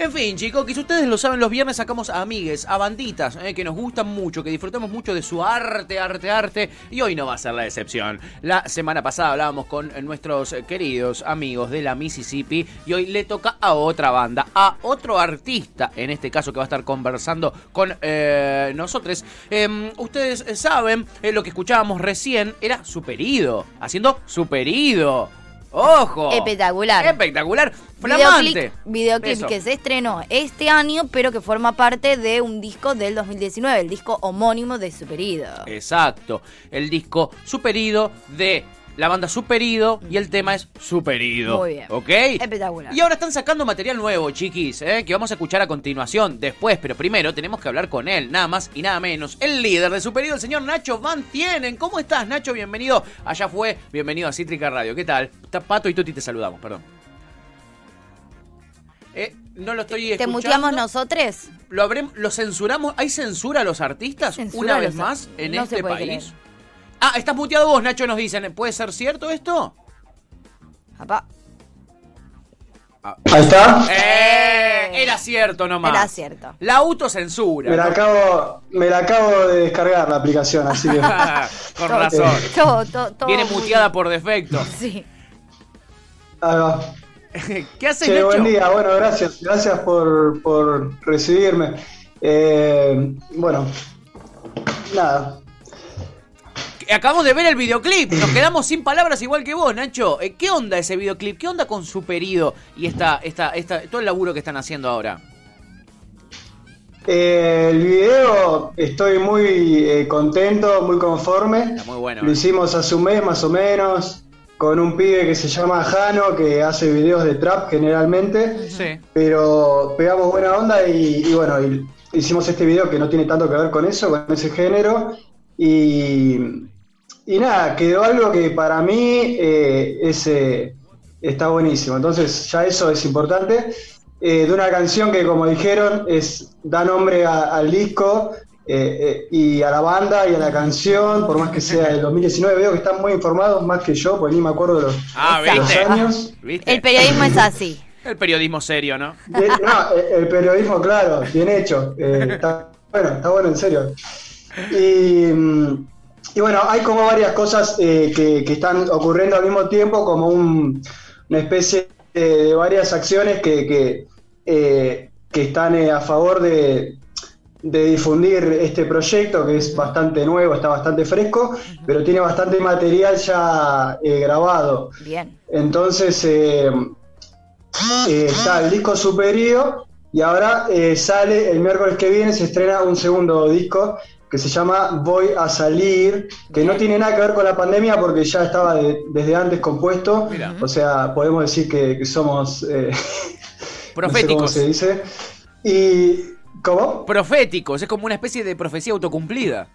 En fin, chicos, que si ustedes lo saben, los viernes sacamos a amigues, a banditas, eh, que nos gustan mucho, que disfrutamos mucho de su arte, arte, arte, y hoy no va a ser la excepción. La semana pasada hablábamos con nuestros queridos amigos de la Mississippi, y hoy le toca a otra banda, a otro artista, en este caso que va a estar conversando con eh, nosotros. Em, ustedes saben, eh, lo que escuchábamos recién era Superido, haciendo Superido. ¡Ojo! Espectacular. Espectacular. Flamante. Videoclip, videoclip que se estrenó este año, pero que forma parte de un disco del 2019, el disco homónimo de Superido. Exacto. El disco Superido de la banda Superido y el tema es Superido. Muy bien. ¿Ok? Espectacular. Y ahora están sacando material nuevo, chiquis, ¿eh? que vamos a escuchar a continuación, después, pero primero tenemos que hablar con él, nada más y nada menos. El líder de Superido, el señor Nacho Van Tienen. ¿Cómo estás, Nacho? Bienvenido. Allá fue, bienvenido a Cítrica Radio. ¿Qué tal? Pato y Tuti te saludamos, perdón. Eh, no lo estoy ¿Te escuchando. muteamos nosotros? ¿Lo, habremos- ¿Lo censuramos? ¿Hay censura a los artistas Censura una vez los más en no este país? creer. Ah, estás muteado vos, Nacho, nos dicen. ¿Puede ser cierto esto? Papá. Ahí está. Eh, era cierto nomás. Era cierto. La autocensura. Me la acabo, me la acabo de descargar la aplicación, así que. Con razón. Todo, todo, todo Viene muteada por defecto. Sí. Ahí va. ¿Qué haces, Che, Nacho? buen día, bueno, gracias, gracias por, por recibirme. Eh, bueno, nada. Acabamos de ver el videoclip. Nos quedamos sin palabras igual que vos, Nacho. Eh, ¿Qué onda ese videoclip? ¿Qué onda con Superido y esta, esta, esta, todo el laburo que están haciendo ahora? Eh, el video estoy muy eh, contento, muy conforme. Está muy bueno. Lo ¿eh? hicimos hace un mes más o menos, con un pibe que se llama Jano, que hace videos de trap generalmente. Sí. pero pegamos buena onda y, y bueno, y hicimos este video que no tiene tanto que ver con eso, con ese género. Y, y nada, quedó algo que para mí eh, es, eh, está buenísimo. Entonces ya eso es importante. Eh, de una canción que como dijeron es da nombre a- al disco eh, eh, y a la banda y a la canción, por más que sea del 2019. Veo que están muy informados más que yo, porque ni me acuerdo de los, Ah, de los años. ¿Viste? El periodismo es así. El periodismo serio, ¿no? No, el, periodismo, claro, bien hecho. Eh, está bueno, está bueno, en serio. Y, mm, y bueno, hay como varias cosas eh, que, que están ocurriendo al mismo tiempo, como un- una especie de, de varias acciones que, que, eh, que están eh, a favor de, de difundir este proyecto, que es bastante nuevo, está bastante fresco, pero tiene bastante material ya eh, grabado. Bien. Entonces eh, eh, está el disco Superido y ahora eh, sale el miércoles que viene, se estrena un segundo disco que se llama Voy a salir, que no tiene nada que ver con la pandemia porque ya estaba de- desde antes compuesto. Mira. O sea, podemos decir que, que somos... eh, no sé Proféticos. cómo se dice. Y... ¿Cómo? Proféticos, es como una especie de profecía autocumplida.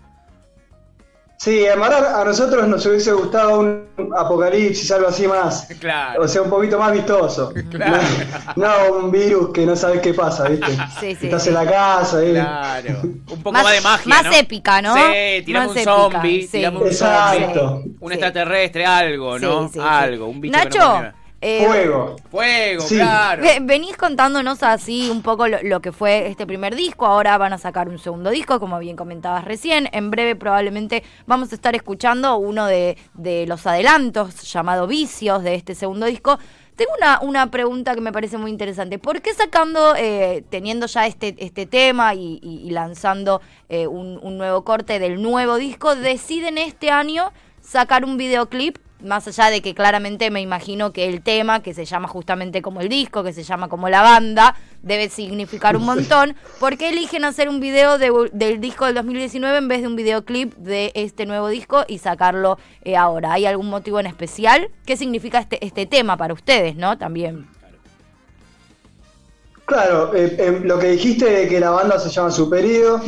Sí, verdad a nosotros nos hubiese gustado un apocalipsis, algo así más. Claro. O sea, un poquito más vistoso. Claro. No, no un virus que no sabes qué pasa, ¿viste? Sí, sí, Estás sí. en la casa, ¿eh? Claro. Un poco más, de magia. más ¿no? épica, ¿no? Sí, tiramos Más un zombie, tiramos un Exacto. zombie, un Sí. extraterrestre, algo, ¿no? Sí, sí, sí. algo, un bicho que Nacho, no. Eh, Fuego. Fuego, Sí. claro. Ve- Venís contándonos así un poco lo, lo que fue este primer disco, ahora van a sacar un segundo disco, como bien comentabas recién, en breve probablemente vamos a estar escuchando uno de, de los adelantos llamado Vicios de este segundo disco. Tengo una, una pregunta que me parece muy interesante. ¿Por qué sacando, eh, teniendo ya este, este tema y, y- y lanzando eh, un, un nuevo corte del nuevo disco, deciden este año sacar un videoclip más allá de que claramente me imagino que el tema, que se llama justamente como el disco, que se llama como la banda, debe significar un montón. ¿Por qué eligen hacer un video de- del disco del 2019 en vez de un videoclip de este nuevo disco y sacarlo eh, ahora? ¿Hay algún motivo en especial? ¿Qué significa este, este tema para ustedes, no? También. Claro, eh, eh, lo que dijiste de que la banda se llama Superido,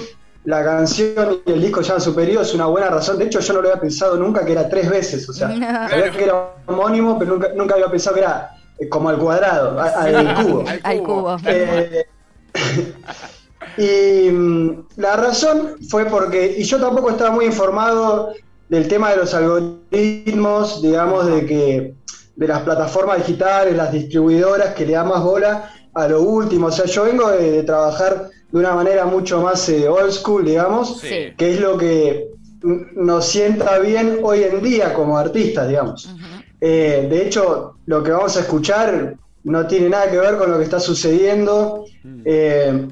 la canción y el disco se llaman Superido es una buena razón. De hecho, yo no lo había pensado nunca que era tres veces. O sea, sabía que era homónimo, pero nunca, nunca había pensado que era eh, como al cuadrado, a- al cubo. Al cubo. Eh, y mm, la razón fue porque, y yo tampoco estaba muy informado del tema de los algoritmos, digamos, de que de las plataformas digitales, las distribuidoras que le dan más bola a lo último. O sea, yo vengo de, trabajar de una manera mucho más eh, old school, digamos, que es lo que nos sienta bien hoy en día como artistas, digamos. Eh, de hecho, lo que vamos a escuchar no tiene nada que ver con lo que está sucediendo mm. eh,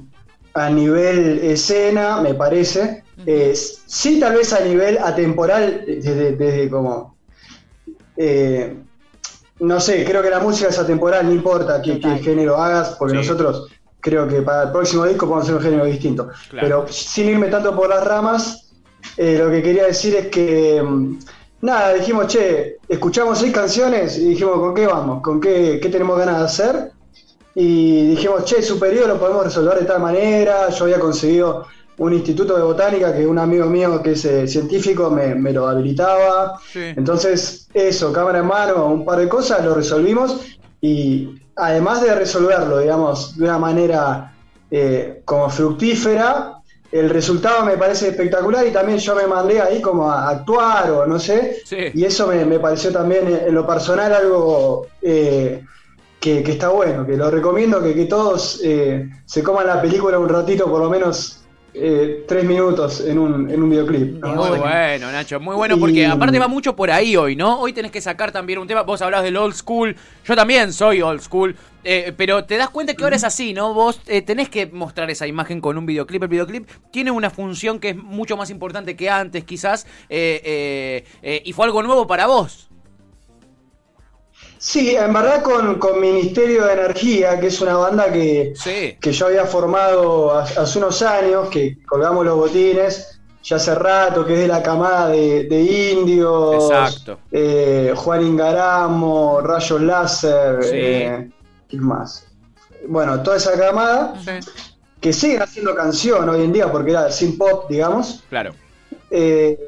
a nivel escena, me parece. sí, tal vez a nivel atemporal, desde, como no sé, creo que la música es atemporal, no importa qué, género hagas, porque nosotros creo que para el próximo disco podemos hacer un género distinto. Pero sin irme tanto por las ramas, eh, lo que quería decir es que, mm, nada, dijimos, che, escuchamos seis canciones y dijimos, ¿con qué vamos? ¿Con qué, qué tenemos ganas de hacer? Y dijimos, che, superior lo podemos resolver de tal manera. Yo había conseguido un instituto de botánica que un amigo mío que es eh, científico me, lo habilitaba. Entonces, eso, cámara en mano, un par de cosas, lo resolvimos y además de resolverlo, digamos, de una manera eh, como fructífera, el resultado me parece espectacular y también yo me mandé ahí como a actuar o no sé, y eso me, pareció también en lo personal algo... Eh, que, está bueno, que lo recomiendo, que, que todos se coman la película un ratito por lo menos eh, tres minutos en un, en un videoclip. Muy bueno, Nacho, muy bueno, porque aparte va mucho por ahí hoy, ¿no? Hoy tenés que sacar también un tema, vos hablabas del old school, yo también soy old school, eh, pero te das cuenta que ahora es así, ¿no? Vos eh, tenés que mostrar esa imagen con un videoclip, el videoclip tiene una función que es mucho más importante que antes quizás, y fue algo nuevo para vos. Sí, en verdad con, Ministerio de Energía, que es una banda que, que yo había formado hace unos años, que colgamos los botines, ya hace rato, que es de la camada de, de indios, eh, Juan Ingaramo, Rayos Láser, eh, ¿qué más? Bueno, toda esa camada, que sigue haciendo canción hoy en día, porque era sin pop, digamos. Claro. Eh,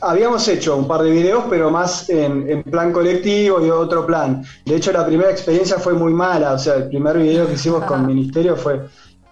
habíamos hecho un par de videos, pero más en, plan colectivo y otro plan. De hecho, la primera experiencia fue muy mala. O sea, el primer video que hicimos con Ministerio fue.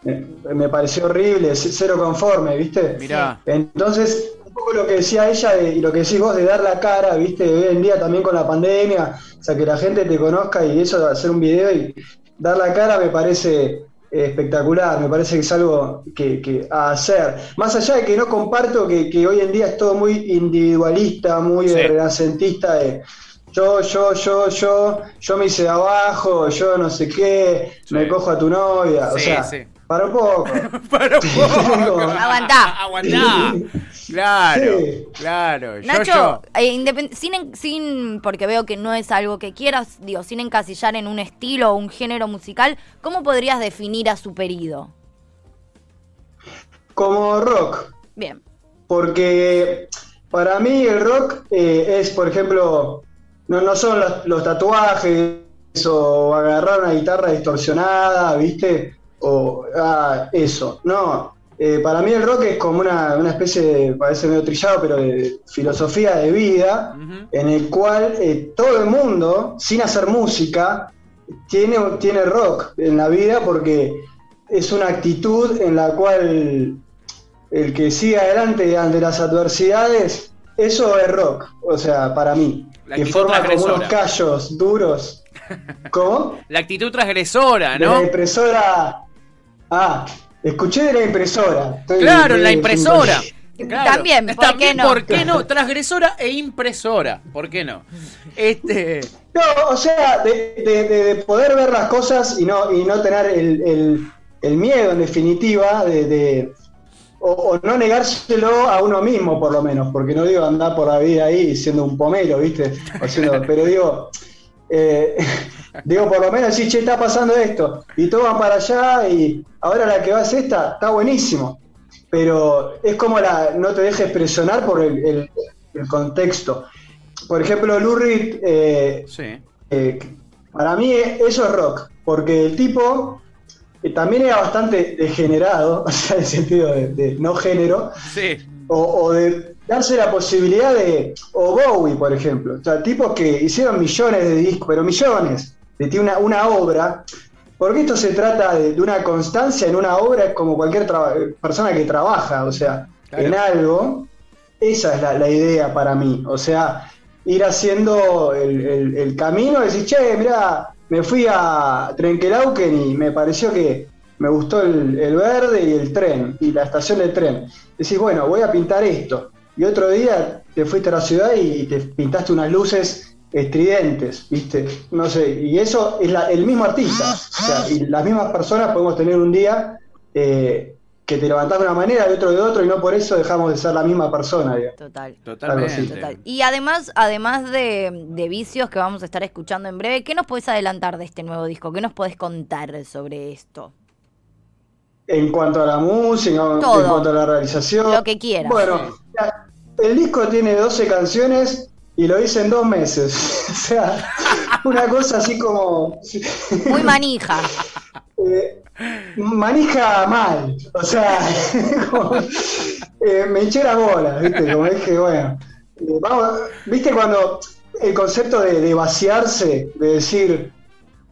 Me, pareció horrible, cero conforme, ¿viste? Mirá. Entonces, un poco lo que decía ella y lo que decís vos de dar la cara, ¿viste? Hoy en día también con la pandemia, o sea, que la gente te conozca y eso de hacer un video y dar la cara me parece espectacular, me parece que es algo que, a hacer. Más allá de que no comparto que, hoy en día es todo muy individualista, muy renacentista de yo, yo, yo, yo, yo me hice abajo, yo no sé qué, me cojo a tu novia, o sea, para un poco. para un poco. Aguantá. Aguantá. Claro, claro. Nacho, eh, sin, sin, porque veo que no es algo que quieras, digo, sin encasillar en un estilo o un género musical, ¿cómo podrías definir a Superido? Como rock. Bien. Porque para mí el rock eh, es, por ejemplo, no, no son los, tatuajes o agarrar una guitarra distorsionada, ¿viste? O ah, eso. No, eh, para mí el rock es como una, especie de, parece medio trillado, pero de filosofía de vida, en el cual eh, todo el mundo, sin hacer música, tiene, tiene rock en la vida porque es una actitud en la cual el que sigue adelante ante las adversidades, eso es rock, o sea, para mí, que forma como unos callos duros. ¿Cómo? La actitud transgresora, ¿no? la impresora. Ah, Escuché de la impresora. claro, la impresora. También, ¿por qué no? ¿por qué no? Transgresora e impresora, ¿por qué no? Este... No, o sea, de, poder ver las cosas y no, y no tener el, miedo, en definitiva, de, o, no negárselo a uno mismo, por lo menos, porque no digo andar por la vida ahí siendo un pomelo, ¿viste? pero digo, eh, digo, por lo menos sí, che, está pasando esto, y todo va para allá, y ahora la que va es esta, está buenísimo. Pero es como la, no te dejes presionar por el, contexto. Por ejemplo, Lurid, eh, eh, para mí eso es rock, porque el tipo también era bastante degenerado, o sea, en el sentido de, no género, o de darse la posibilidad de, o Bowie, por ejemplo, o sea, tipos que hicieron millones de discos, pero millones, de una, una obra, porque esto se trata de, una constancia en una obra, es como cualquier persona que trabaja, o sea, en algo, esa es la, idea para mí. O sea, ir haciendo el, camino y decir, che, mira, me fui a Trenquelauquen y me pareció que me gustó el, verde y el tren y la estación del tren. Decís, bueno, voy a pintar esto. Y otro día te fuiste a la ciudad y te pintaste unas luces estridentes, ¿viste? No sé, y eso es el mismo artista. O sea, y las mismas personas podemos tener un día eh, que te levantás de una manera y otro de otro y no por eso dejamos de ser la misma persona. Total. Totalmente. Y además, además de, de, vicios que vamos a estar escuchando en breve, ¿qué nos puedes adelantar de este nuevo disco? ¿Qué nos puedes contar sobre esto? En cuanto a la música, en cuanto a la realización. Lo que quieras. Bueno, el disco tiene 12 canciones y lo hice en dos meses. o sea, una cosa así como. Muy manija. Eh, manija mal. O sea, eh, me eché la bola, ¿viste? Como que, bueno. Eh, vamos, ¿viste cuando el concepto de, vaciarse, de decir,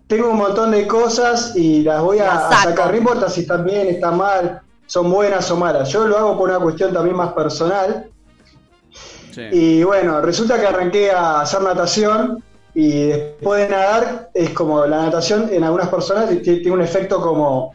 tengo un montón de cosas y las voy a, sacar, no importa si están bien, están mal, son buenas o malas. Yo lo hago por una cuestión también más personal. Y bueno, resulta que arranqué a hacer natación y después de nadar es como la natación en algunas personas tiene un efecto como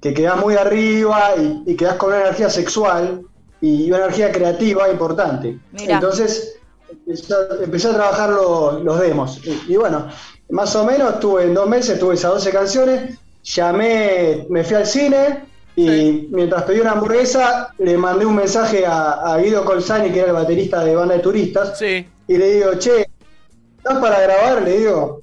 que quedas muy arriba y, y quedas con una energía sexual y una energía creativa importante. Entonces empecé, a trabajar los demos. Y, bueno, más o menos tuve en dos meses, tuve esas 12 canciones, llamé, me fui al cine y mientras pedí una hamburguesa le mandé un mensaje a, Guido Colzani, que era el baterista de banda de turistas, y le digo, che, ¿estás para grabar? Le digo,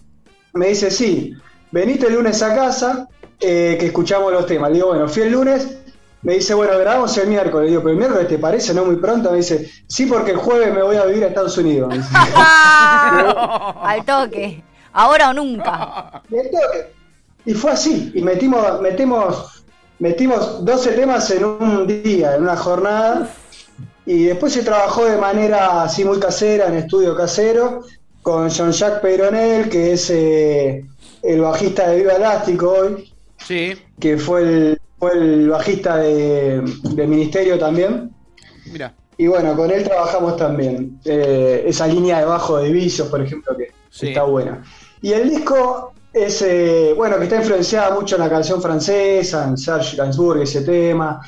me dice, sí, veniste el lunes a casa, eh, que escuchamos los temas. Le digo, bueno, fui el lunes, me dice, bueno, grabamos el miércoles. Le digo, pero el miércoles te parece, ¿no? Muy pronto. Me dice, sí, porque el jueves me voy a vivir a Estados Unidos. Al toque. Ahora o nunca. Y fue así. Y metimos, metimos, metimos 12 temas en un día, en una jornada. Y después se trabajó de manera así muy casera, en estudio casero, con Jean-Jacques Peyronel, que es eh, el bajista de Viva Elástico hoy. Sí. Que fue el, fue el bajista de, del ministerio también. Mira. Y bueno, con él trabajamos también. Eh, esa línea de bajo de visos, por ejemplo, que está buena. Y el disco es, eh, bueno, que está influenciada mucho en la canción francesa, en Serge Gainsbourg, ese tema.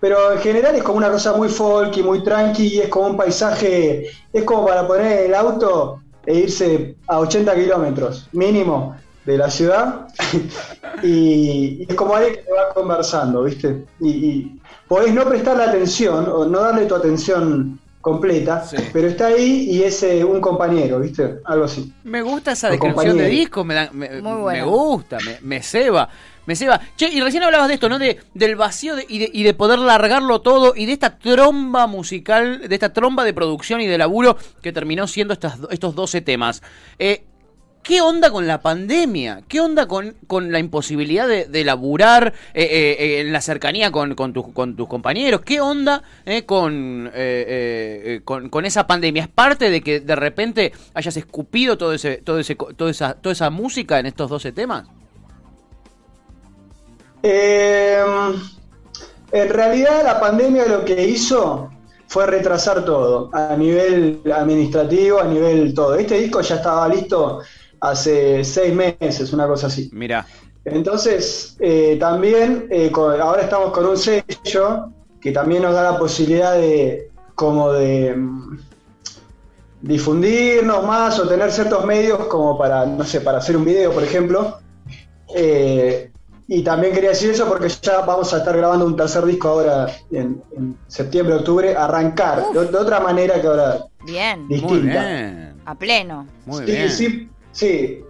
Pero en general es como una cosa muy folky, muy tranqui, y es como un paisaje, es como para poner el auto e irse a 80 kilómetros, mínimo, de la ciudad y, es como alguien que te va conversando, ¿viste? Y, podés no prestarle atención o no darle tu atención completa, pero está ahí y es eh, un compañero, ¿viste? Algo así. Me gusta esa descripción de disco, me, me, gusta, me, me ceba. Me ceba. Che, y recién hablabas de esto, ¿no? De, del vacío y, de, y, de, poder largarlo todo y de esta tromba musical, de esta tromba de producción y de laburo que terminó siendo estas, estos 12 temas. Eh, ¿Qué onda con la pandemia? ¿Qué onda con, con la imposibilidad de, de laburar eh, eh, eh, en la cercanía con, con, tus compañeros? ¿Qué onda con, con, con, esa pandemia? ¿Es parte de que de repente hayas escupido todo ese, todo ese, toda, esa, toda esa música en estos 12 temas? Em, en realidad la pandemia lo que hizo fue retrasar todo, a nivel administrativo, a nivel todo. Este disco ya estaba listo hace seis meses, una cosa así. Mira. Entonces, eh, también eh, ahora estamos con un sello que también nos da la posibilidad de como de mm, difundirnos más o tener ciertos medios como para, no sé, para hacer un video, por ejemplo. Eh, y también quería decir eso porque ya vamos a estar grabando un tercer disco ahora en, septiembre, octubre, arrancar de, otra manera que ahora. Bien. Distinta. A pleno. Muy bien. sí, Sí,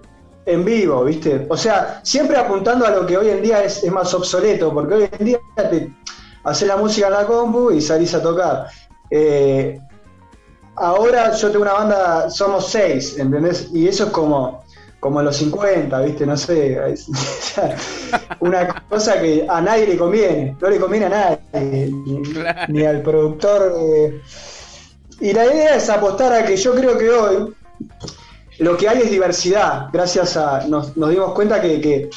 en vivo, ¿viste? O sea, siempre apuntando a lo que hoy en día es, más obsoleto, porque hoy en día te haces la música en la compu y salís a tocar. Eh, ahora yo tengo una banda, somos seis, ¿entendés? Y eso es como, como en los 50, ¿viste? No sé, una cosa que a nadie le conviene, no le conviene a nadie, ni, al productor. Eh. Y la idea es apostar a que yo creo que hoy lo que hay es diversidad. Gracias a. Nos, dimos cuenta que,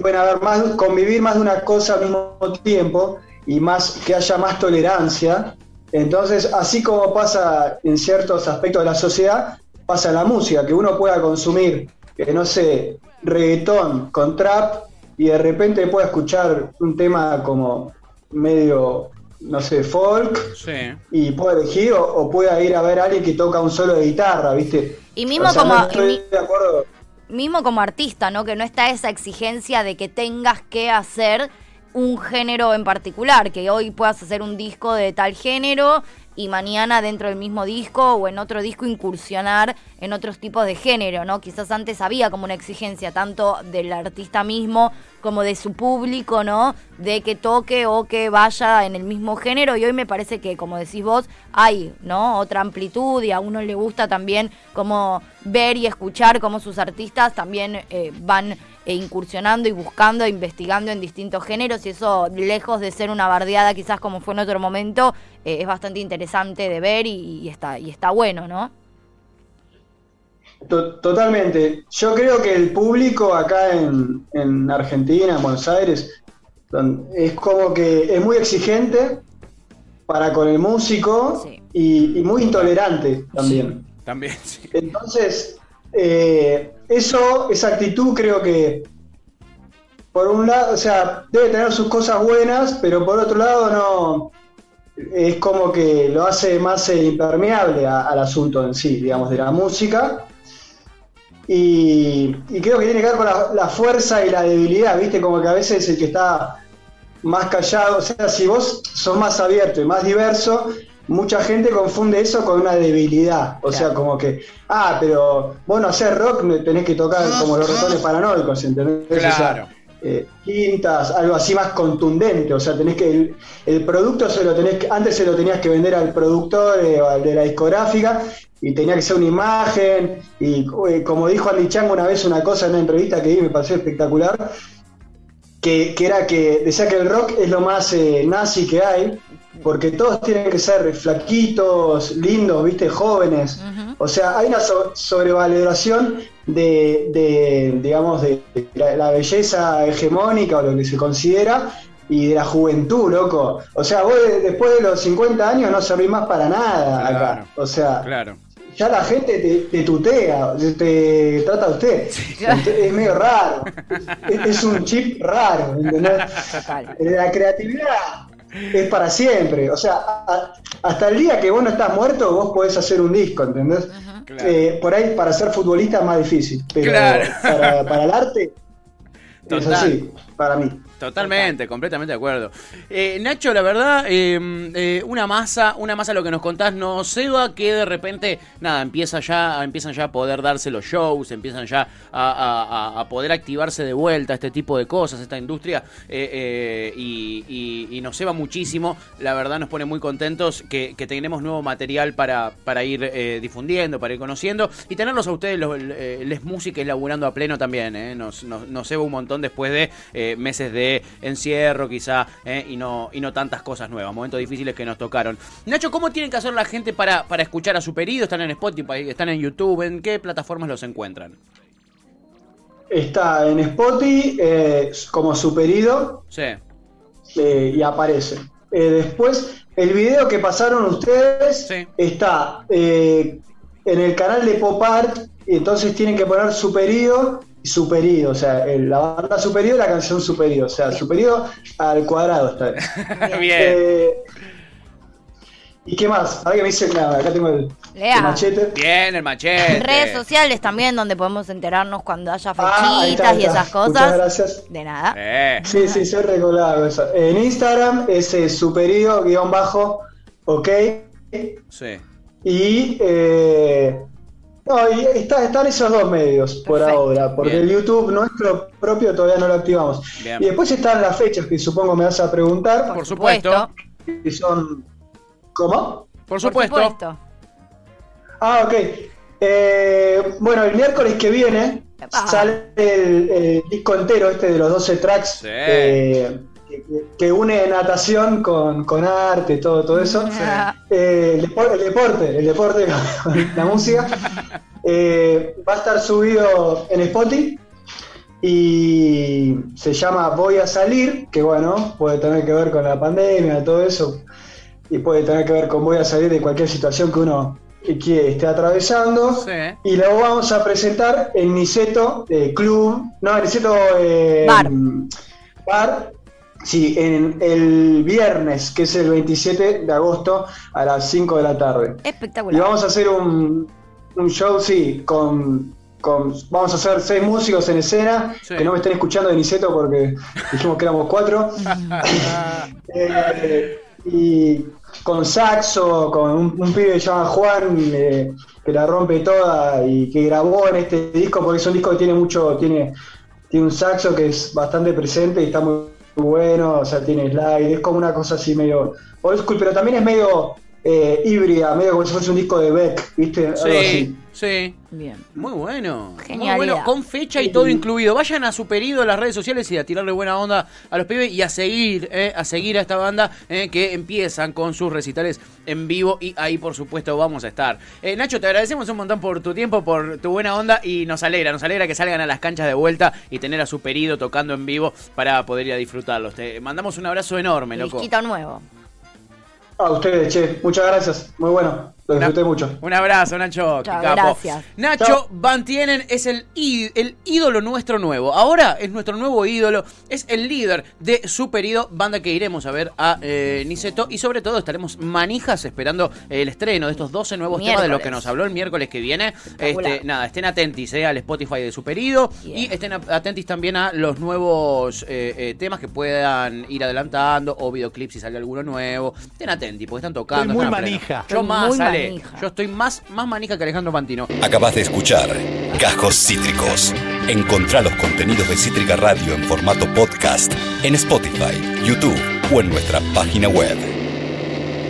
pueden haber más, convivir más de una cosa al mismo tiempo y más que haya más tolerancia Entonces, así como pasa en ciertos aspectos de la sociedad, pasa en la música, que uno pueda consumir, que no sé, reggaetón con trap y de repente pueda escuchar un tema como medio, no sé, folk Sí. y pueda elegir o, o pueda ir a ver a alguien que toca un solo de guitarra, ¿viste? Y mismo O sea, como- no y estoy mi- de acuerdo. mismo como artista, ¿no? Que no está esa exigencia de que tengas que hacer un género en particular, que hoy puedas hacer un disco de tal género y mañana dentro del mismo disco o en otro disco incursionar en otros tipos de género, ¿no? Quizás antes había como una exigencia tanto del artista mismo como de su público, ¿no? De que toque o que vaya en el mismo género y hoy me parece que, como decís vos, hay, ¿no? Otra amplitud y a uno le gusta también como ver y escuchar cómo sus artistas también eh, van eh, incursionando y buscando e investigando en distintos géneros y eso lejos de ser una bardeada quizás como fue en otro momento eh, es bastante interesante de ver y, y está y está bueno, ¿no? To- Totalmente. Yo creo que el público acá en, en Argentina, en Buenos Aires, es como que es muy exigente para con el músico Sí. y, y muy intolerante también. También, sí. Entonces, eh, eso, esa actitud creo que, por un lado, o sea, debe tener sus cosas buenas, pero por otro lado no, es como que lo hace más eh, impermeable a- al asunto en sí, digamos, de la música. Y, y creo que tiene que ver con la, la fuerza y la debilidad, ¿viste? Como que a veces el que está más callado, o sea, si vos sos más abierto y más diverso, mucha gente confunde eso con una debilidad. O sea, Claro. como que, ah, pero vos no hacer rock, me tenés que tocar como los ratones paranoicos, ¿entendés? O sea, Claro. eh, quintas, algo así más contundente, o sea, tenés que el, el producto se lo tenés que, antes se lo tenías que vender al productor eh, o al de la discográfica y tenía que ser una imagen y eh, como dijo Andy Chang una vez una cosa en una entrevista que vi me pareció espectacular que, que era que decía que el rock es lo más eh, nazi que hay porque todos tienen que ser flaquitos, lindos, viste, jóvenes. O sea, hay una so- sobrevaloración de, de, digamos, de la, la belleza hegemónica o lo que se considera y de la juventud, loco. O sea, vos de- después de los 50 años no servís más para nada Claro. acá. O sea, Claro. Ya la gente te, te tutea, te trata a usted. Es medio raro. Es, es un chip raro, ¿entendés? Total. La creatividad es para siempre. O sea, a- hasta el día que vos no estás muerto, vos podés hacer un disco, ¿entendés? Claro. Eh, por ahí para ser futbolista es más difícil, pero Claro. para, para el arte es así, para mí. Totalmente, completamente de acuerdo. Eh, Nacho, la verdad, eh, eh, una masa, una masa lo que nos contás, no ceba que de repente, nada, empieza ya, empiezan ya a poder darse los shows, empiezan ya a, a- poder activarse de vuelta este tipo de cosas, esta industria, eh, y, y- y nos ceba muchísimo. La verdad nos pone muy contentos que, que tenemos nuevo material para, para ir difundiendo, para ir conociendo, y tenerlos a ustedes, los, les músicas laburando a pleno también, eh, nos, nos, nos ceba un montón después de meses de encierro quizá eh, y no y no tantas cosas nuevas, momentos difíciles que nos tocaron. Nacho, ¿cómo tienen que hacer la gente para, para escuchar a su pedido? ¿Están en Spotify? ¿Están en YouTube? ¿En qué plataformas los encuentran? Está en Spotify eh, como superido Sí. eh, y aparece. Eh, después, el video que pasaron ustedes Sí. está en el canal de Pop Art, y entonces tienen que poner superido superido, o sea, el- la banda superido y la canción superido, o sea, superido al cuadrado está. Bien. Eh, ¿Y qué más? Ahora que me dice, nada, acá tengo el, Lea. el machete. Bien, el machete. Redes sociales también donde podemos enterarnos cuando haya Ah, ahí fechitas está, y ahí está. esas cosas. Muchas gracias. De nada. Eh, Sí, sí, soy recolado eso. En Instagram es eh, superido guion bajo, ok. sí. Y, eh, no, y está- están esos dos medios por Perfecto. ahora, porque Bien. el YouTube nuestro propio todavía no lo activamos. Bien. Y después están las fechas que supongo me vas a preguntar, Por supuesto. que son... ¿Cómo? Por supuesto. Ah, ok. Eh, bueno, el miércoles que viene sale el, el disco entero este de los 12 tracks Sí. eh, que, que une natación con, con arte, todo, todo eso. Eh, el, depo- el deporte, el deporte con la música. Eh, va a estar subido en Spotify y se llama Voy a salir, que bueno, puede tener que ver con la pandemia, todo eso. y puede tener que ver con voy a salir de cualquier situación que uno que esté atravesando. Sí. Y lo vamos a presentar en Niceto eh, Club, no, en Niceto eh, Bar. Bar. Sí, en el viernes, que es el 27 de agosto a las 5 de la tarde. Y Espectacular. vamos a hacer un, un show, sí, con, con- Vamos a hacer seis músicos en escena, Sí. que no me estén escuchando de Niceto porque dijimos que éramos cuatro. Eh, y con saxo, con un, un pibe que se llama Juan, eh, que la rompe toda y que grabó en este disco, porque es un disco que tiene mucho, tiene, tiene un saxo que es bastante presente y está muy bueno, o sea, tiene slide, es como una cosa así medio old school, pero también es medio eh, híbrida, medio como si fuese un disco de Beck, ¿viste? Algo Sí, así. sí. Bien. Muy bueno. Muy Genialidad. bueno, con fecha y todo incluido. Vayan a Superido en las redes sociales y a tirarle buena onda a los pibes y a seguir, eh, a seguir a esta banda eh, que empiezan con sus recitales en vivo y ahí por supuesto vamos a estar. Eh, Nacho, te agradecemos un montón por tu tiempo, por tu buena onda y nos alegra, nos alegra que salgan a las canchas de vuelta y tener a Superido tocando en vivo para poder ir a disfrutarlos. Te mandamos un abrazo enorme, loco. Disquito nuevo. A ustedes, che, muchas gracias, muy bueno, lo disfruté mucho. Un abrazo, Nacho. Chao, capo. gracias. Nacho Chao. Van Tienen es el, ídolo nuestro nuevo. Ahora es nuestro nuevo ídolo. Es el líder de Superido, banda que iremos a ver a eh, Niceto. Y sobre todo estaremos manijas esperando el estreno de estos 12 nuevos temas de los que nos habló el miércoles que viene. Este, nada, estén atentis eh, al Spotify de Superido. Y estén atentis también a los nuevos eh, eh, temas que puedan ir adelantando. O videoclips si sale alguno nuevo. Estén atentis porque están tocando. Estoy muy están manija. Yo Estoy más, muy Ale. Manija. Yo estoy más, más manija que Alejandro Pantino. Acabas de escuchar Cajos Cítricos. Encontrá los contenidos de Cítrica Radio en formato podcast en Spotify, YouTube o en nuestra página web.